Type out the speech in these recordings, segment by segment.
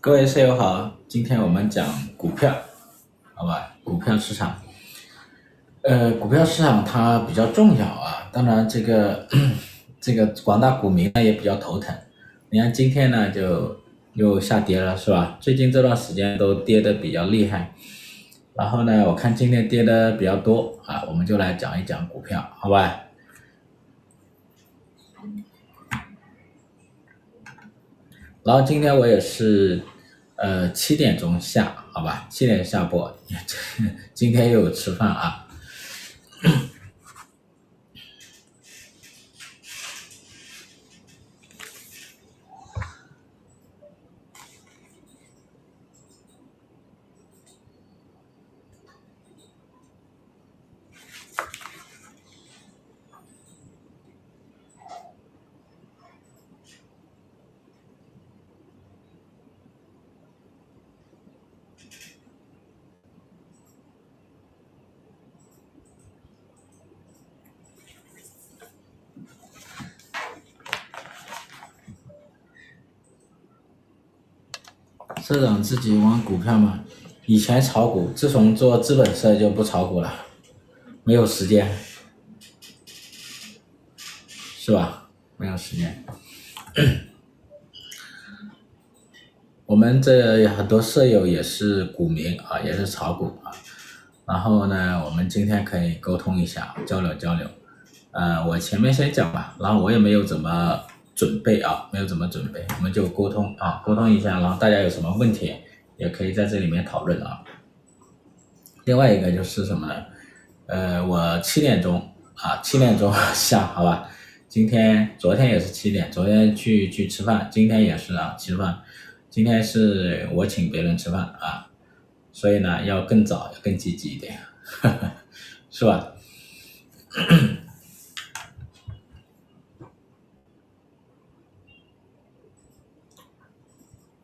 各位室友好今天我们讲股票好吧？股票市场。呃股票市场它比较重要啊当然这个 这个广大股民呢也比较头疼。你看今天呢就又下跌了是吧？最近这段时间都跌得比较厉害。然后呢，我看今天跌的比较多啊，我们就来讲一讲股票，好吧？然后今天我也是。呃，七点钟下，好吧，七点下播，今天又有吃饭啊。社长自己玩股票吗？以前炒股，自从做资本社就不炒股了，没有时间，是吧？没有时间。我们这很多舍友也是股民啊，也是炒股啊。然后呢，我们今天可以沟通一下，交流交流。呃，我前面先讲吧，然后我也没有怎么。准备啊，没有怎么准备，我们就沟通啊，沟通一下，然后大家有什么问题也可以在这里面讨论啊。另外一个就是什么呢？呃，我七点钟啊，七点钟下，好吧。今天、昨天也是七点，昨天去去吃饭，今天也是啊，吃饭。今天是我请别人吃饭啊，所以呢，要更早，要更积极一点，呵 呵是吧？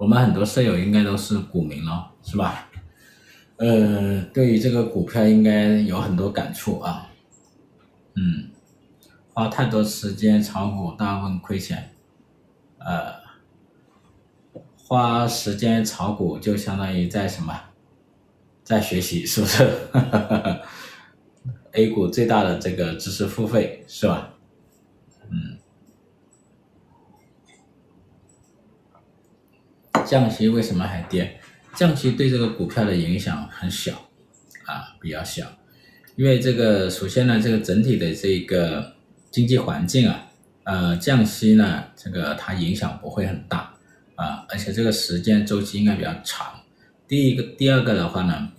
我们很多舍友应该都是股民了，是吧？呃，对于这个股票应该有很多感触啊。嗯，花太多时间炒股，大部分亏钱。呃，花时间炒股就相当于在什么？在学习，是不是？A 股最大的这个知识付费，是吧？嗯。降息为什么还跌？降息对这个股票的影响很小，啊，比较小，因为这个首先呢，这个整体的这个经济环境啊，呃，降息呢，这个它影响不会很大，啊，而且这个时间周期应该比较长。第一个，第二个的话呢，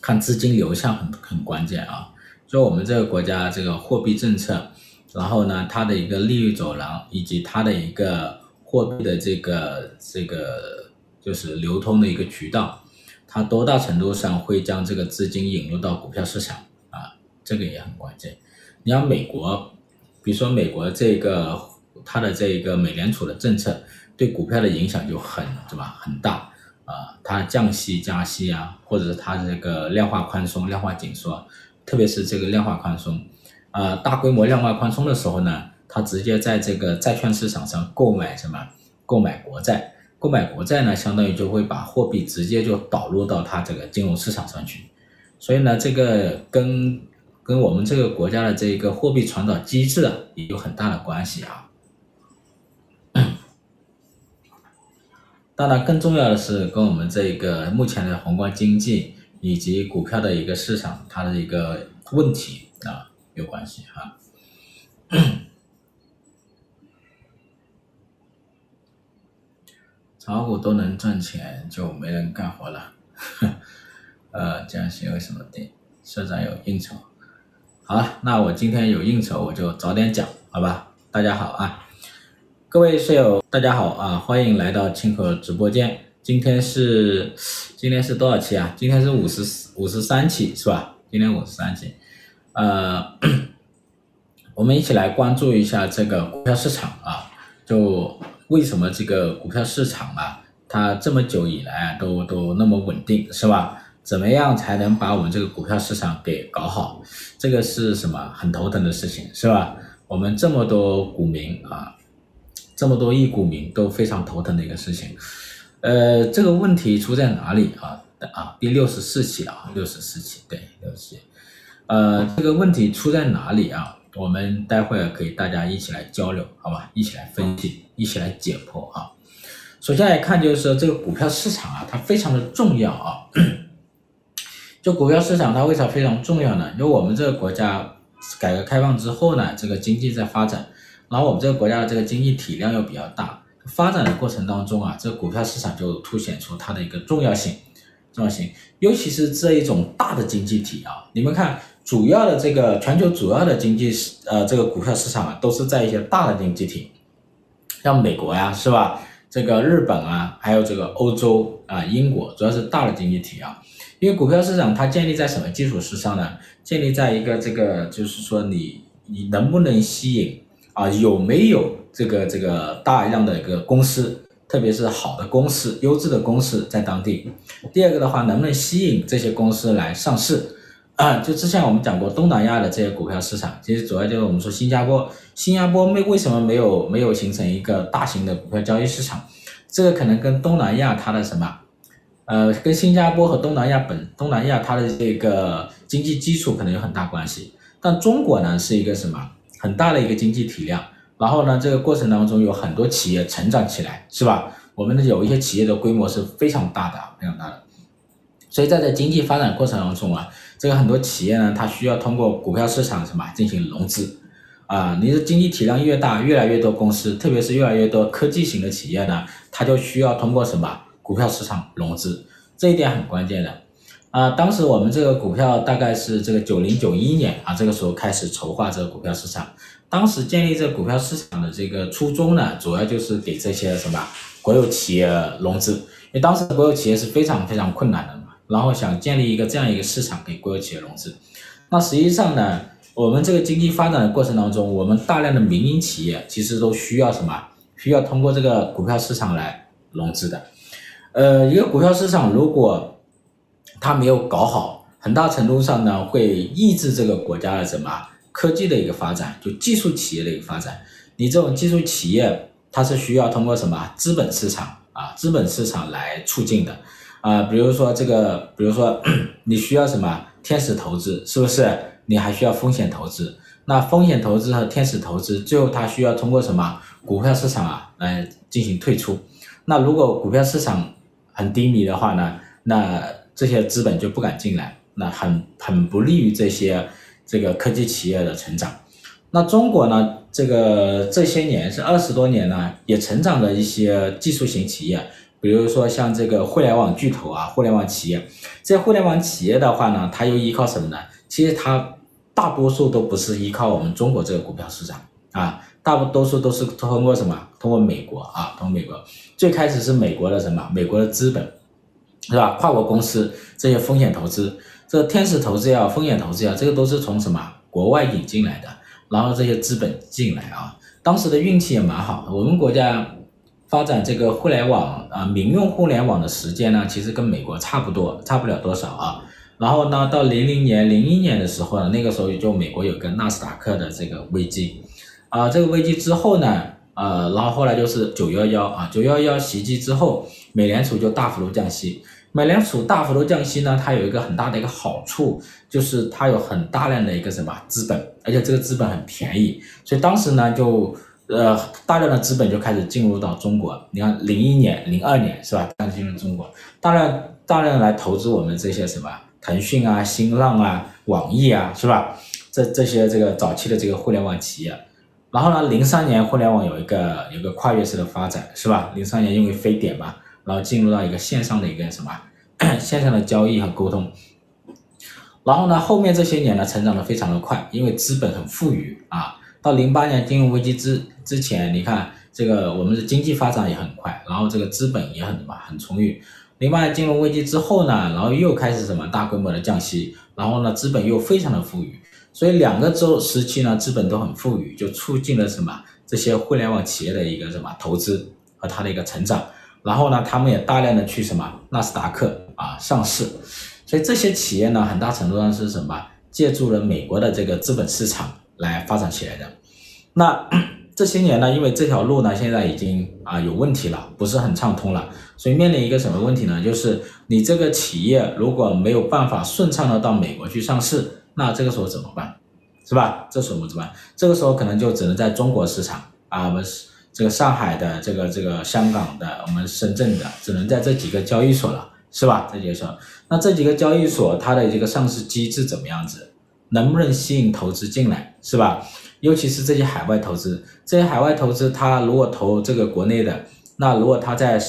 看资金流向很很关键啊，就我们这个国家这个货币政策，然后呢，它的一个利率走廊以及它的一个。货币的这个这个就是流通的一个渠道，它多大程度上会将这个资金引入到股票市场啊？这个也很关键。你像美国，比如说美国这个它的这个美联储的政策对股票的影响就很是吧很大啊，它降息加息啊，或者是它这个量化宽松、量化紧缩，特别是这个量化宽松啊，大规模量化宽松的时候呢。他直接在这个债券市场上购买什么？购买国债，购买国债呢，相当于就会把货币直接就导入到他这个金融市场上去。所以呢，这个跟跟我们这个国家的这个货币传导机制啊，也有很大的关系啊。当然，更重要的是跟我们这个目前的宏观经济以及股票的一个市场它的一个问题啊有关系哈。炒股都能赚钱，就没人干活了。呃，这样行为什么跌？社长有应酬。好了，那我今天有应酬，我就早点讲，好吧？大家好啊，各位室友，大家好啊，欢迎来到清河直播间。今天是今天是多少期啊？今天是五十五十三期是吧？今天五十三期。呃，我们一起来关注一下这个股票市场啊，就。为什么这个股票市场啊，它这么久以来都都那么稳定，是吧？怎么样才能把我们这个股票市场给搞好？这个是什么很头疼的事情，是吧？我们这么多股民啊，这么多亿股民都非常头疼的一个事情。呃，这个问题出在哪里啊？啊，第六十四期啊，六十四期，对，六十四期。呃，这个问题出在哪里啊？我们待会儿可以大家一起来交流，好吧？一起来分析，一起来解剖啊。首先来看，就是说这个股票市场啊，它非常的重要啊。就股票市场它为啥非常重要呢？因为我们这个国家改革开放之后呢，这个经济在发展，然后我们这个国家的这个经济体量又比较大，发展的过程当中啊，这个股票市场就凸显出它的一个重要性。重要性，尤其是这一种大的经济体啊，你们看，主要的这个全球主要的经济市，呃，这个股票市场啊，都是在一些大的经济体，像美国呀，是吧？这个日本啊，还有这个欧洲啊，英国，主要是大的经济体啊。因为股票市场它建立在什么基础之上呢？建立在一个这个，就是说你你能不能吸引啊，有没有这个这个大量的一个公司？特别是好的公司、优质的公司在当地。第二个的话，能不能吸引这些公司来上市？啊，就之前我们讲过东南亚的这些股票市场，其实主要就是我们说新加坡，新加坡没为什么没有没有形成一个大型的股票交易市场？这个可能跟东南亚它的什么，呃，跟新加坡和东南亚本东南亚它的这个经济基础可能有很大关系。但中国呢，是一个什么很大的一个经济体量。然后呢，这个过程当中有很多企业成长起来，是吧？我们的有一些企业的规模是非常大的，非常大的。所以在这经济发展过程当中啊，这个很多企业呢，它需要通过股票市场什么进行融资啊。你的经济体量越大，越来越多公司，特别是越来越多科技型的企业呢，它就需要通过什么股票市场融资，这一点很关键的啊。当时我们这个股票大概是这个九零九一年啊，这个时候开始筹划这个股票市场。当时建立这个股票市场的这个初衷呢，主要就是给这些什么国有企业融资，因为当时国有企业是非常非常困难的嘛，然后想建立一个这样一个市场给国有企业融资。那实际上呢，我们这个经济发展的过程当中，我们大量的民营企业其实都需要什么？需要通过这个股票市场来融资的。呃，一个股票市场如果它没有搞好，很大程度上呢会抑制这个国家的什么？科技的一个发展，就技术企业的一个发展，你这种技术企业，它是需要通过什么资本市场啊，资本市场来促进的啊，比如说这个，比如说 你需要什么天使投资，是不是？你还需要风险投资，那风险投资和天使投资，最后它需要通过什么股票市场啊来进行退出。那如果股票市场很低迷的话呢，那这些资本就不敢进来，那很很不利于这些。这个科技企业的成长，那中国呢？这个这些年是二十多年呢，也成长的一些技术型企业，比如说像这个互联网巨头啊，互联网企业。这互联网企业的话呢，它又依靠什么呢？其实它大多数都不是依靠我们中国这个股票市场啊，大多数都是通过什么？通过美国啊，通过美国。最开始是美国的什么？美国的资本，是吧？跨国公司这些风险投资。这天使投资呀，风险投资呀，这个都是从什么国外引进来的，然后这些资本进来啊，当时的运气也蛮好的。我们国家发展这个互联网啊，民用互联网的时间呢，其实跟美国差不多，差不了多少啊。然后呢，到零零年、零一年的时候呢，那个时候就美国有个纳斯达克的这个危机啊，这个危机之后呢，呃，然后后来就是九幺幺啊，九幺幺袭击之后，美联储就大幅度降息。美联储大幅度降息呢，它有一个很大的一个好处，就是它有很大量的一个什么资本，而且这个资本很便宜，所以当时呢就呃大量的资本就开始进入到中国。你看零一年、零二年是吧？开始进入中国，大量大量来投资我们这些什么腾讯啊、新浪啊、网易啊是吧？这这些这个早期的这个互联网企业。然后呢，零三年互联网有一个有一个跨越式的发展是吧？零三年因为非典嘛。然后进入到一个线上的一个什么 线上的交易和沟通，然后呢，后面这些年呢，成长的非常的快，因为资本很富裕啊。到零八年金融危机之之前，你看这个我们的经济发展也很快，然后这个资本也很什么很充裕。零八年金融危机之后呢，然后又开始什么大规模的降息，然后呢，资本又非常的富裕，所以两个周时期呢，资本都很富裕，就促进了什么这些互联网企业的一个什么投资和它的一个成长。然后呢，他们也大量的去什么纳斯达克啊上市，所以这些企业呢，很大程度上是什么借助了美国的这个资本市场来发展起来的。那 这些年呢，因为这条路呢现在已经啊有问题了，不是很畅通了，所以面临一个什么问题呢？就是你这个企业如果没有办法顺畅的到美国去上市，那这个时候怎么办？是吧？这时候怎么办？这个时候可能就只能在中国市场啊，我们这个上海的，这个这个香港的，我们深圳的，只能在这几个交易所了，是吧？这几个所，那这几个交易所它的这个上市机制怎么样子？能不能吸引投资进来，是吧？尤其是这些海外投资，这些海外投资，他如果投这个国内的，那如果他在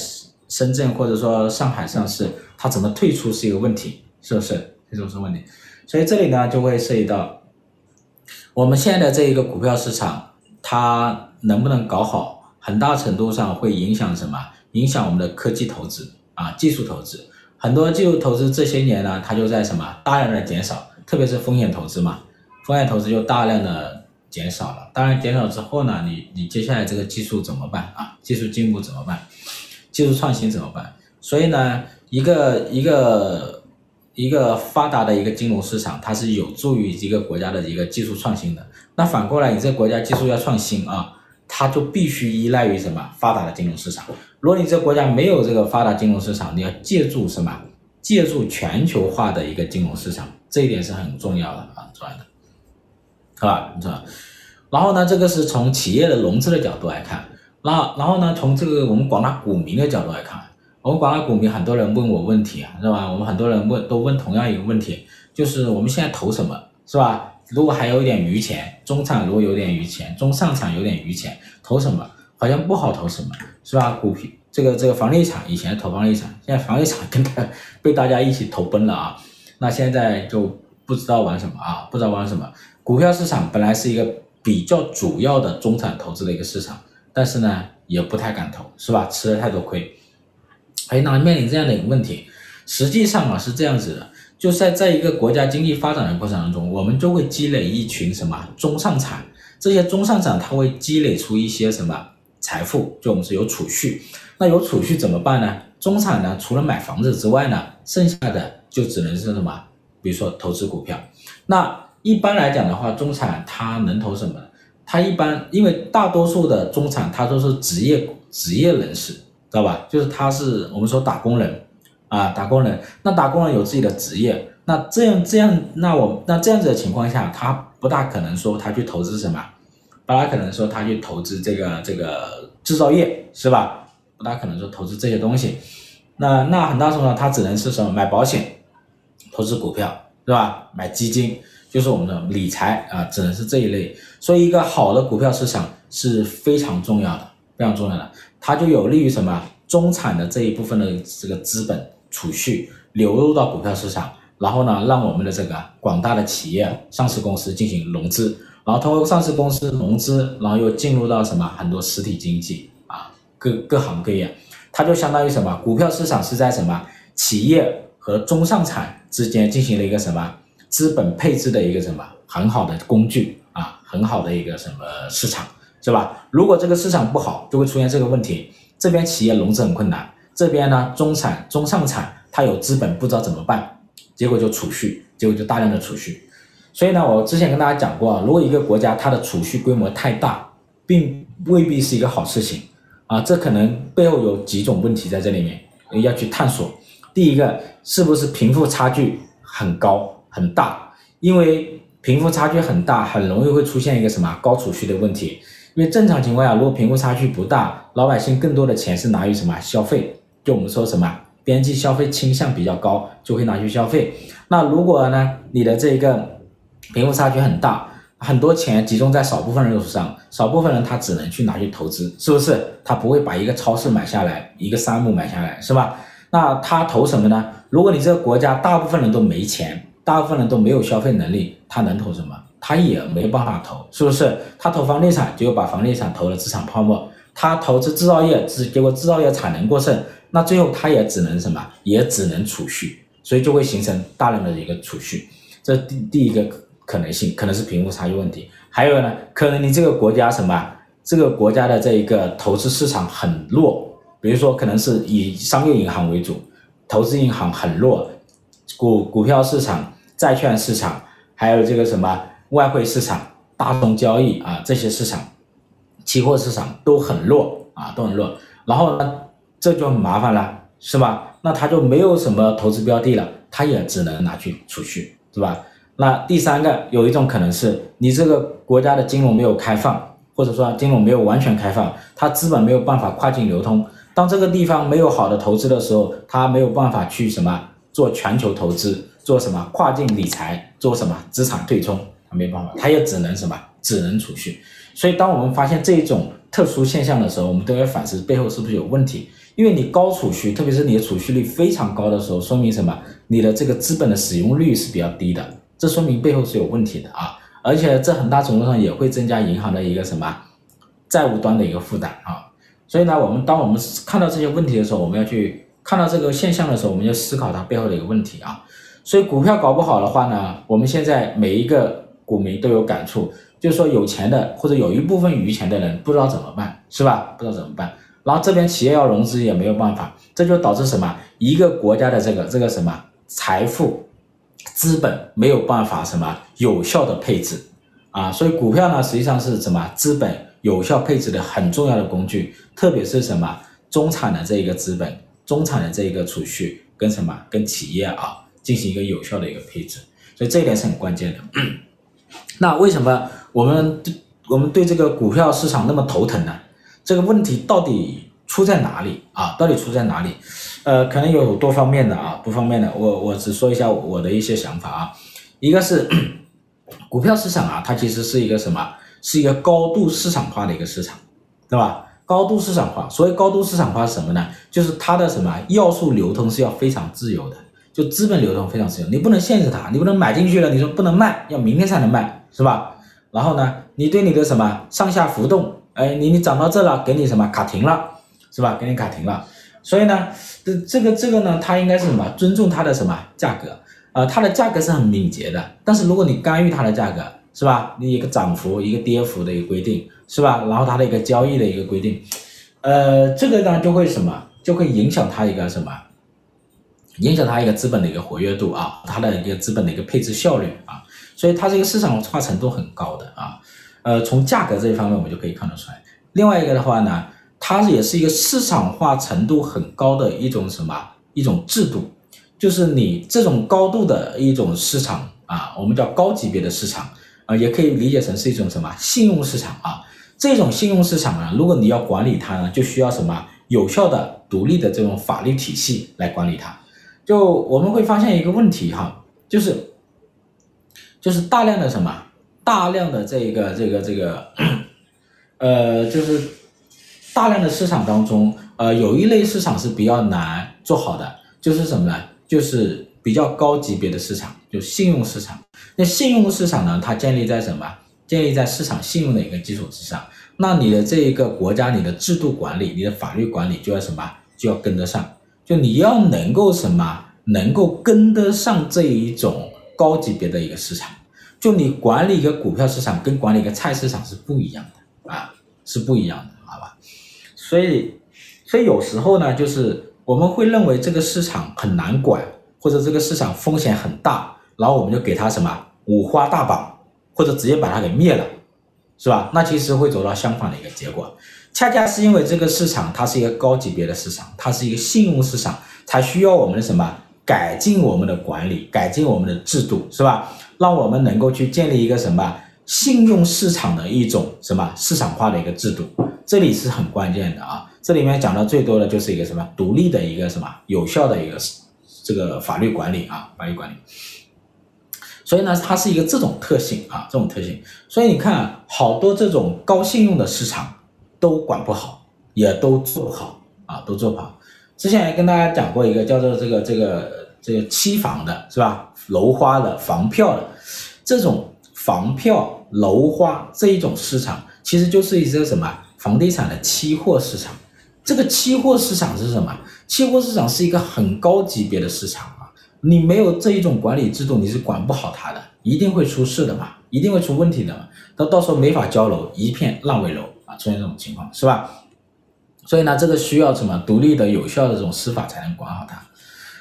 深圳或者说上海上市，他怎么退出是一个问题，是不是？这种是问题。所以这里呢就会涉及到我们现在的这一个股票市场，它能不能搞好，很大程度上会影响什么？影响我们的科技投资啊，技术投资。很多技术投资这些年呢，它就在什么大量的减少，特别是风险投资嘛，风险投资就大量的。减少了，当然减少之后呢，你你接下来这个技术怎么办啊？技术进步怎么办？技术创新怎么办？所以呢，一个一个一个发达的一个金融市场，它是有助于一个国家的一个技术创新的。那反过来，你这个国家技术要创新啊，它就必须依赖于什么？发达的金融市场。如果你这个国家没有这个发达金融市场，你要借助什么？借助全球化的一个金融市场，这一点是很重要的啊，重要的。是吧？你知道，然后呢，这个是从企业的融资的角度来看，然后然后呢，从这个我们广大股民的角度来看，我们广大股民很多人问我问题啊，是吧？我们很多人问都问同样一个问题，就是我们现在投什么，是吧？如果还有一点余钱，中产如果有点余钱，中上产有点余钱，投什么？好像不好投什么，是吧？股票这个这个房地产以前投房地产，现在房地产跟他被大家一起投崩了啊，那现在就不知道玩什么啊，不知道玩什么。股票市场本来是一个比较主要的中产投资的一个市场，但是呢，也不太敢投，是吧？吃了太多亏。哎，那面临这样的一个问题，实际上啊是这样子的，就在在一个国家经济发展的过程当中，我们就会积累一群什么中上产，这些中上产它会积累出一些什么财富，就我们是有储蓄。那有储蓄怎么办呢？中产呢，除了买房子之外呢，剩下的就只能是什么？比如说投资股票，那。一般来讲的话，中产他能投什么？他一般因为大多数的中产他都是职业职业人士，知道吧？就是他是我们说打工人啊，打工人。那打工人有自己的职业，那这样这样，那我那这样子的情况下，他不大可能说他去投资什么，不大可能说他去投资这个这个制造业，是吧？不大可能说投资这些东西。那那很大程度上，他只能是什么买保险、投资股票，是吧？买基金。就是我们的理财啊，只能是这一类，所以一个好的股票市场是非常重要的，非常重要的，它就有利于什么？中产的这一部分的这个资本储蓄流入到股票市场，然后呢，让我们的这个广大的企业、上市公司进行融资，然后通过上市公司融资，然后又进入到什么？很多实体经济啊，各各行各业，它就相当于什么？股票市场是在什么？企业和中上产之间进行了一个什么？资本配置的一个什么很好的工具啊，很好的一个什么市场是吧？如果这个市场不好，就会出现这个问题。这边企业融资很困难，这边呢中产、中上产他有资本不知道怎么办，结果就储蓄，结果就大量的储蓄。所以呢，我之前跟大家讲过，如果一个国家它的储蓄规模太大，并未必是一个好事情啊。这可能背后有几种问题在这里面要去探索。第一个，是不是贫富差距很高？很大，因为贫富差距很大，很容易会出现一个什么高储蓄的问题。因为正常情况下，如果贫富差距不大，老百姓更多的钱是拿于什么消费？就我们说什么边际消费倾向比较高，就会拿去消费。那如果呢，你的这个贫富差距很大，很多钱集中在少部分人手上，少部分人他只能去拿去投资，是不是？他不会把一个超市买下来，一个山姆买下来，是吧？那他投什么呢？如果你这个国家大部分人都没钱。大部分人都没有消费能力，他能投什么？他也没办法投，是不是？他投房地产，结果把房地产投了资产泡沫；他投资制造业，结结果制造业产能过剩，那最后他也只能什么？也只能储蓄，所以就会形成大量的一个储蓄。这第第一个可能性，可能是贫富差距问题。还有呢，可能你这个国家什么？这个国家的这一个投资市场很弱，比如说可能是以商业银行为主，投资银行很弱，股股票市场。债券市场，还有这个什么外汇市场、大宗交易啊，这些市场期货市场都很弱啊，都很弱。然后呢，这就很麻烦了，是吧？那他就没有什么投资标的了，他也只能拿去储蓄，是吧？那第三个有一种可能是你这个国家的金融没有开放，或者说金融没有完全开放，它资本没有办法跨境流通。当这个地方没有好的投资的时候，它没有办法去什么做全球投资，做什么跨境理财，做什么资产对冲，它没办法，它也只能什么，只能储蓄。所以当我们发现这一种特殊现象的时候，我们都要反思背后是不是有问题。因为你高储蓄，特别是你的储蓄率非常高的时候，说明什么？你的这个资本的使用率是比较低的，这说明背后是有问题的啊！而且这很大程度上也会增加银行的一个什么债务端的一个负担啊！所以呢，我们当我们看到这些问题的时候，我们要去看到这个现象的时候，我们要思考它背后的一个问题啊！所以股票搞不好的话呢，我们现在每一个股民都有感触，就是说有钱的或者有一部分余钱的人不知道怎么办，是吧？不知道怎么办。然后这边企业要融资也没有办法，这就导致什么？一个国家的这个这个什么？财富资本没有办法什么？有效的配置。啊，所以股票呢实际上是什么？资本有效配置的很重要的工具，特别是什么？中产的这一个资本、中产的这一个储蓄跟什么？跟企业啊进行一个有效的一个配置，所以这一点是很关键的。那为什么我们我们对这个股票市场那么头疼呢？这个问题到底出在哪里啊？到底出在哪里？呃，可能有多方面的啊，多方面的。我我只说一下我的一些想法啊。一个是 股票市场啊，它其实是一个什么？是一个高度市场化的一个市场，对吧？高度市场化。所谓高度市场化是什么呢？就是它的什么要素流通是要非常自由的，就资本流通非常自由，你不能限制它，你不能买进去了，你说不能卖，要明天才能卖，是吧？然后呢，你对你的什么上下浮动。哎，你你涨到这了，给你什么卡停了，是吧？给你卡停了，所以呢，这这个这个呢，它应该是什么？尊重它的什么价格？呃，它的价格是很敏捷的，但是如果你干预它的价格，是吧？你一个涨幅，一个跌幅的一个规定，是吧？然后它的一个交易的一个规定，呃，这个呢就会什么？就会影响它一个什么？影响它一个资本的一个活跃度啊，它的一个资本的一个配置效率啊，所以它这个市场化程度很高的啊。呃，从价格这一方面，我们就可以看得出来。另外一个的话呢，它也是一个市场化程度很高的一种什么一种制度，就是你这种高度的一种市场啊，我们叫高级别的市场啊，也可以理解成是一种什么信用市场啊。这种信用市场呢，如果你要管理它呢，就需要什么有效的、独立的这种法律体系来管理它。就我们会发现一个问题哈，就是就是大量的什么？大量的这个这个这个，呃，就是大量的市场当中，呃，有一类市场是比较难做好的，就是什么呢？就是比较高级别的市场，就信用市场。那信用市场呢，它建立在什么？建立在市场信用的一个基础之上。那你的这一个国家，你的制度管理，你的法律管理就要什么？就要跟得上。就你要能够什么？能够跟得上这一种高级别的一个市场。就你管理一个股票市场跟管理一个菜市场是不一样的啊，是不一样的，好吧？所以，所以有时候呢，就是我们会认为这个市场很难管，或者这个市场风险很大，然后我们就给它什么五花大绑，或者直接把它给灭了，是吧？那其实会走到相反的一个结果。恰恰是因为这个市场它是一个高级别的市场，它是一个信用市场，才需要我们的什么改进我们的管理，改进我们的制度，是吧？让我们能够去建立一个什么信用市场的一种什么市场化的一个制度，这里是很关键的啊！这里面讲的最多的就是一个什么独立的一个什么有效的一个这个法律管理啊，法律管理。所以呢，它是一个这种特性啊，这种特性。所以你看，好多这种高信用的市场都管不好，也都做不好啊，都做不好。之前也跟大家讲过一个叫做这个这个这个期房的是吧？楼花的房票的这种房票楼花这一种市场，其实就是一些什么房地产的期货市场。这个期货市场是什么？期货市场是一个很高级别的市场啊！你没有这一种管理制度，你是管不好它的，一定会出事的嘛，一定会出问题的嘛。到到时候没法交楼，一片烂尾楼啊，出现这种情况是吧？所以呢，这个需要什么独立的、有效的这种司法才能管好它。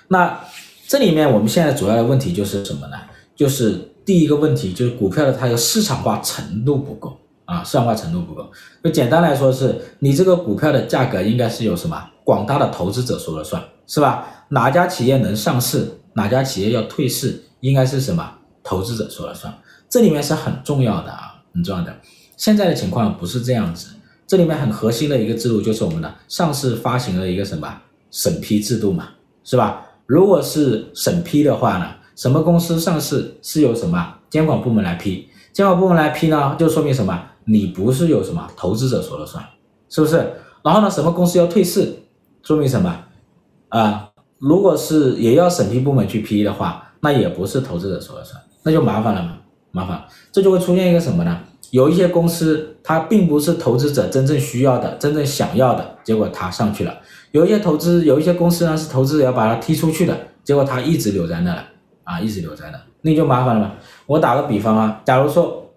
那。这里面我们现在主要的问题就是什么呢？就是第一个问题就是股票的它的市场化程度不够啊，市场化程度不够。就简单来说是，你这个股票的价格应该是由什么广大的投资者说了算，是吧？哪家企业能上市，哪家企业要退市，应该是什么投资者说了算。这里面是很重要的啊，很重要的。现在的情况不是这样子，这里面很核心的一个制度就是我们的上市发行的一个什么审批制度嘛，是吧？如果是审批的话呢，什么公司上市是由什么监管部门来批？监管部门来批呢，就说明什么？你不是由什么投资者说了算，是不是？然后呢，什么公司要退市，说明什么？啊，如果是也要审批部门去批的话，那也不是投资者说了算，那就麻烦了嘛。麻烦，这就会出现一个什么呢？有一些公司它并不是投资者真正需要的、真正想要的，结果它上去了；有一些投资，有一些公司呢是投资者要把它踢出去的，结果它一直留在那了啊，一直留在那，那就麻烦了嘛。我打个比方啊，假如说，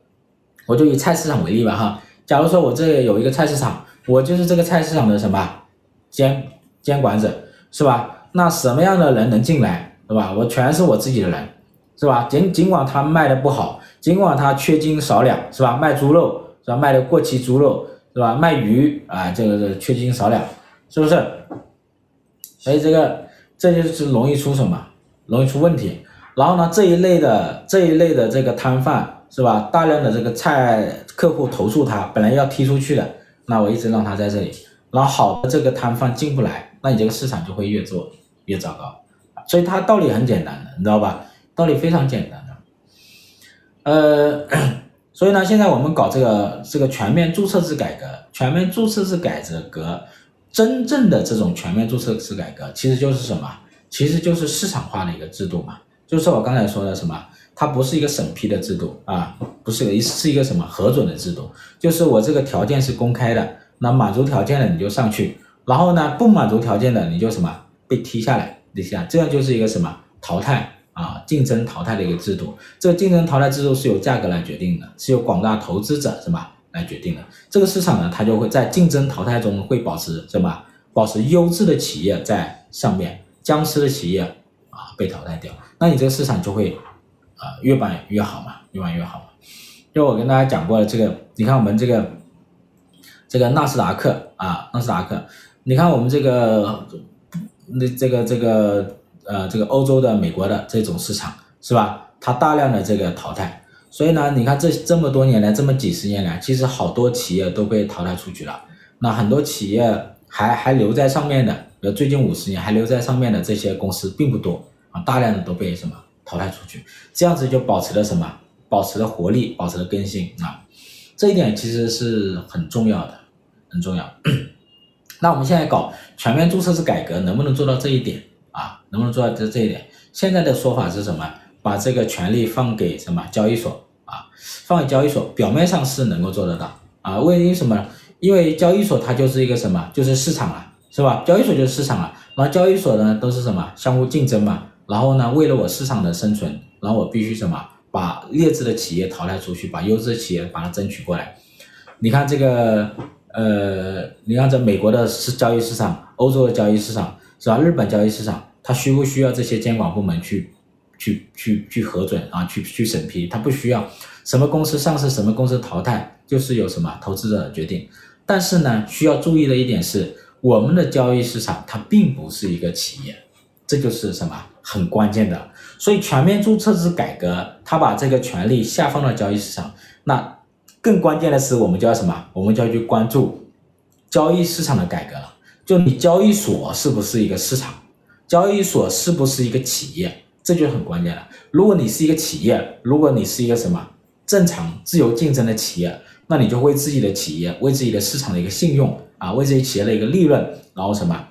我就以菜市场为例吧哈，假如说我这里有一个菜市场，我就是这个菜市场的什么监监管者是吧？那什么样的人能进来是吧？我全是我自己的人。是吧？尽尽管他卖的不好，尽管他缺斤少两，是吧？卖猪肉是吧？卖的过期猪肉是吧？卖鱼啊，这个是缺斤少两，是不是？所以这个这就是容易出什么？容易出问题。然后呢，这一类的这一类的这个摊贩是吧？大量的这个菜客户投诉他，本来要踢出去的，那我一直让他在这里，然后好的这个摊贩进不来，那你这个市场就会越做越糟糕。所以它道理很简单的，你知道吧？道理非常简单的，呃，所以呢，现在我们搞这个这个全面注册制改革，全面注册制改革，真正的这种全面注册制改革，其实就是什么？其实就是市场化的一个制度嘛，就是我刚才说的什么？它不是一个审批的制度啊，不是一是一个什么核准的制度，就是我这个条件是公开的，那满足条件的你就上去，然后呢，不满足条件的你就什么被踢下来，你下，这样就是一个什么淘汰。啊，竞争淘汰的一个制度，这个竞争淘汰制度是由价格来决定的，是由广大投资者什么来决定的。这个市场呢，它就会在竞争淘汰中会保持什么？保持优质的企业在上面，僵尸的企业啊被淘汰掉。那你这个市场就会啊越办越好嘛，越办越好嘛。就我跟大家讲过的这个，你看我们这个这个纳斯达克啊，纳斯达克，你看我们这个那这个这个。呃，这个欧洲的、美国的这种市场是吧？它大量的这个淘汰，所以呢，你看这这么多年来，这么几十年来，其实好多企业都被淘汰出去了。那很多企业还还留在上面的，呃，最近五十年还留在上面的这些公司并不多啊，大量的都被什么淘汰出去，这样子就保持了什么？保持了活力，保持了更新啊。这一点其实是很重要的，很重要。那我们现在搞全面注册制改革，能不能做到这一点？啊，能不能做到这这一点？现在的说法是什么？把这个权利放给什么交易所啊？放给交易所，表面上是能够做得到啊。为什么？因为交易所它就是一个什么？就是市场啊，是吧？交易所就是市场啊。然后交易所呢都是什么？相互竞争嘛。然后呢，为了我市场的生存，然后我必须什么？把劣质的企业淘汰出去，把优质的企业把它争取过来。你看这个，呃，你看这美国的市交易市场，欧洲的交易市场。是吧？日本交易市场，它需不需要这些监管部门去，去，去，去核准啊？去，去审批？它不需要。什么公司上市，什么公司淘汰，就是由什么投资者决定。但是呢，需要注意的一点是，我们的交易市场它并不是一个企业，这就是什么很关键的。所以全面注册制改革，它把这个权利下放到交易市场。那更关键的是，我们就要什么？我们就要去关注交易市场的改革了。就你交易所是不是一个市场？交易所是不是一个企业？这就很关键了。如果你是一个企业，如果你是一个什么正常自由竞争的企业，那你就为自己的企业、为自己的市场的一个信用啊，为自己企业的一个利润，然后什么，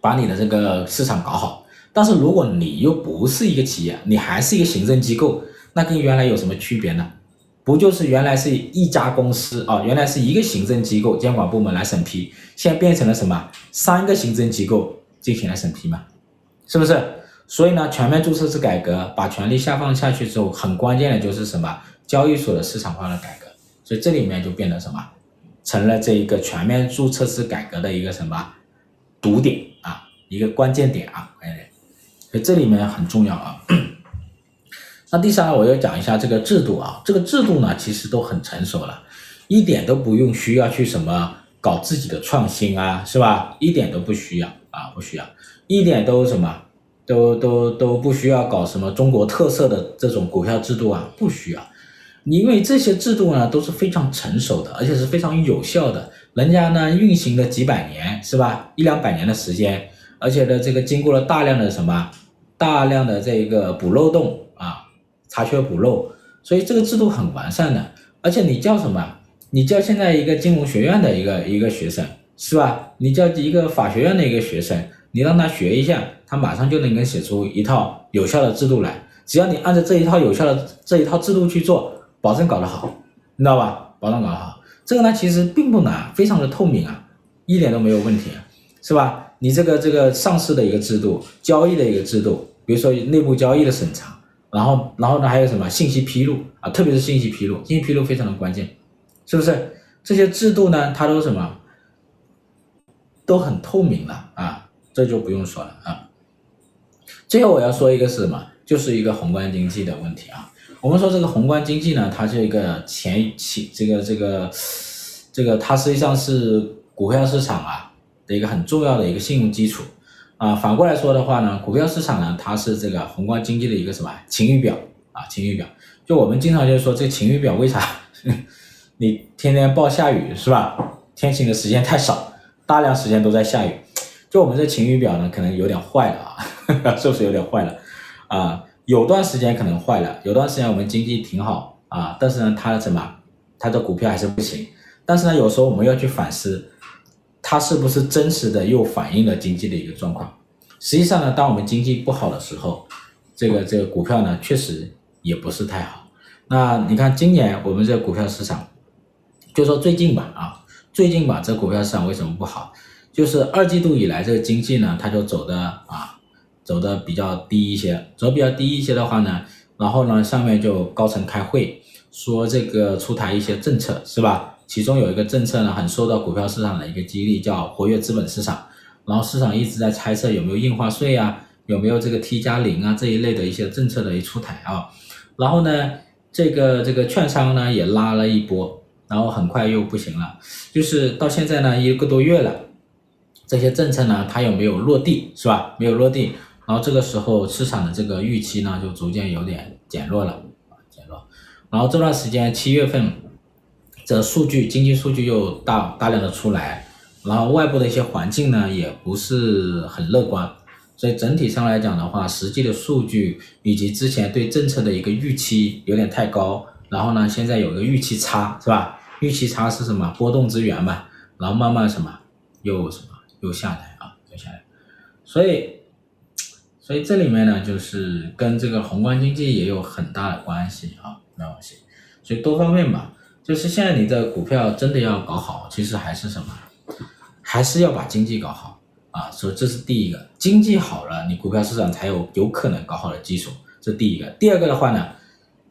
把你的这个市场搞好。但是如果你又不是一个企业，你还是一个行政机构，那跟原来有什么区别呢？不就是原来是一家公司啊？原来是一个行政机构监管部门来审批，现在变成了什么？三个行政机构进行来审批嘛？是不是？所以呢，全面注册制改革把权力下放下去之后，很关键的就是什么？交易所的市场化的改革。所以这里面就变得什么？成了这一个全面注册制改革的一个什么堵点啊？一个关键点啊！哎，所以这里面很重要啊。那第三，我要讲一下这个制度啊，这个制度呢，其实都很成熟了。一点都不用需要去什么搞自己的创新啊，是吧？一点都不需要啊，不需要，一点都什么，都都都不需要搞什么中国特色的这种股票制度啊，不需要。因为这些制度呢都是非常成熟的，而且是非常有效的，人家呢运行了几百年，是吧？一两百年的时间，而且呢这个经过了大量的什么，大量的这个补漏洞啊，查缺补漏，所以这个制度很完善的。而且你叫什么？你叫现在一个金融学院的一个一个学生是吧？你叫一个法学院的一个学生，你让他学一下，他马上就能够写出一套有效的制度来。只要你按照这一套有效的这一套制度去做，保证搞得好，你知道吧？保证搞得好。这个呢其实并不难，非常的透明啊，一点都没有问题，是吧？你这个这个上市的一个制度，交易的一个制度，比如说内部交易的审查，然后然后呢还有什么信息披露啊，特别是信息披露，信息披露非常的关键。是不是这些制度呢？它都什么都很透明了啊，这就不用说了啊。最后我要说一个是什么？就是一个宏观经济的问题啊。我们说这个宏观经济呢，它是一个前期这个这个这个，它实际上是股票市场啊的一个很重要的一个信用基础啊。反过来说的话呢，股票市场呢，它是这个宏观经济的一个什么晴雨表啊？晴雨表。就我们经常就说这晴雨表为啥？你天天报下雨是吧？天晴的时间太少，大量时间都在下雨，就我们这晴雨表呢，可能有点坏了啊，是不是有点坏了啊？有段时间可能坏了，有段时间我们经济挺好啊，但是呢，它的什么，它的股票还是不行。但是呢，有时候我们要去反思，它是不是真实的又反映了经济的一个状况？实际上呢，当我们经济不好的时候，这个这个股票呢，确实也不是太好。那你看今年我们这个股票市场。就说最近吧，啊，最近吧，这股票市场为什么不好？就是二季度以来，这个经济呢，它就走的啊，走的比较低一些，走比较低一些的话呢，然后呢，上面就高层开会说这个出台一些政策，是吧？其中有一个政策呢，很受到股票市场的一个激励，叫活跃资本市场。然后市场一直在猜测有没有印花税啊，有没有这个 T 加零啊这一类的一些政策的一出台啊。然后呢，这个这个券商呢也拉了一波。然后很快又不行了，就是到现在呢一个多月了，这些政策呢它有没有落地是吧？没有落地，然后这个时候市场的这个预期呢就逐渐有点减弱了，减弱。然后这段时间七月份，这数据经济数据又大大量的出来，然后外部的一些环境呢也不是很乐观，所以整体上来讲的话，实际的数据以及之前对政策的一个预期有点太高，然后呢现在有个预期差是吧？预期差是什么？波动之源嘛，然后慢慢什么又什么又下来啊，又下来，所以所以这里面呢，就是跟这个宏观经济也有很大的关系啊，没关系，所以多方面吧，就是现在你的股票真的要搞好，其实还是什么，还是要把经济搞好啊，所以这是第一个，经济好了，你股票市场才有有可能搞好的基础，这第一个。第二个的话呢，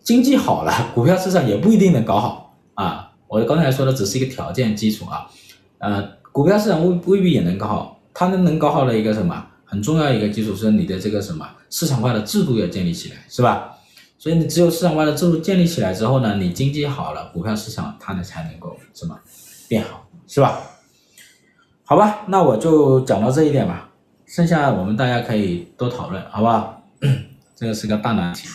经济好了，股票市场也不一定能搞好啊。我刚才说的只是一个条件基础啊，呃，股票市场未未必也能搞好，它能能搞好的一个什么很重要一个基础是你的这个什么市场化的制度要建立起来，是吧？所以你只有市场化的制度建立起来之后呢，你经济好了，股票市场它呢才能够什么变好，是吧？好吧，那我就讲到这一点吧，剩下我们大家可以多讨论，好不好？这个是个大难题。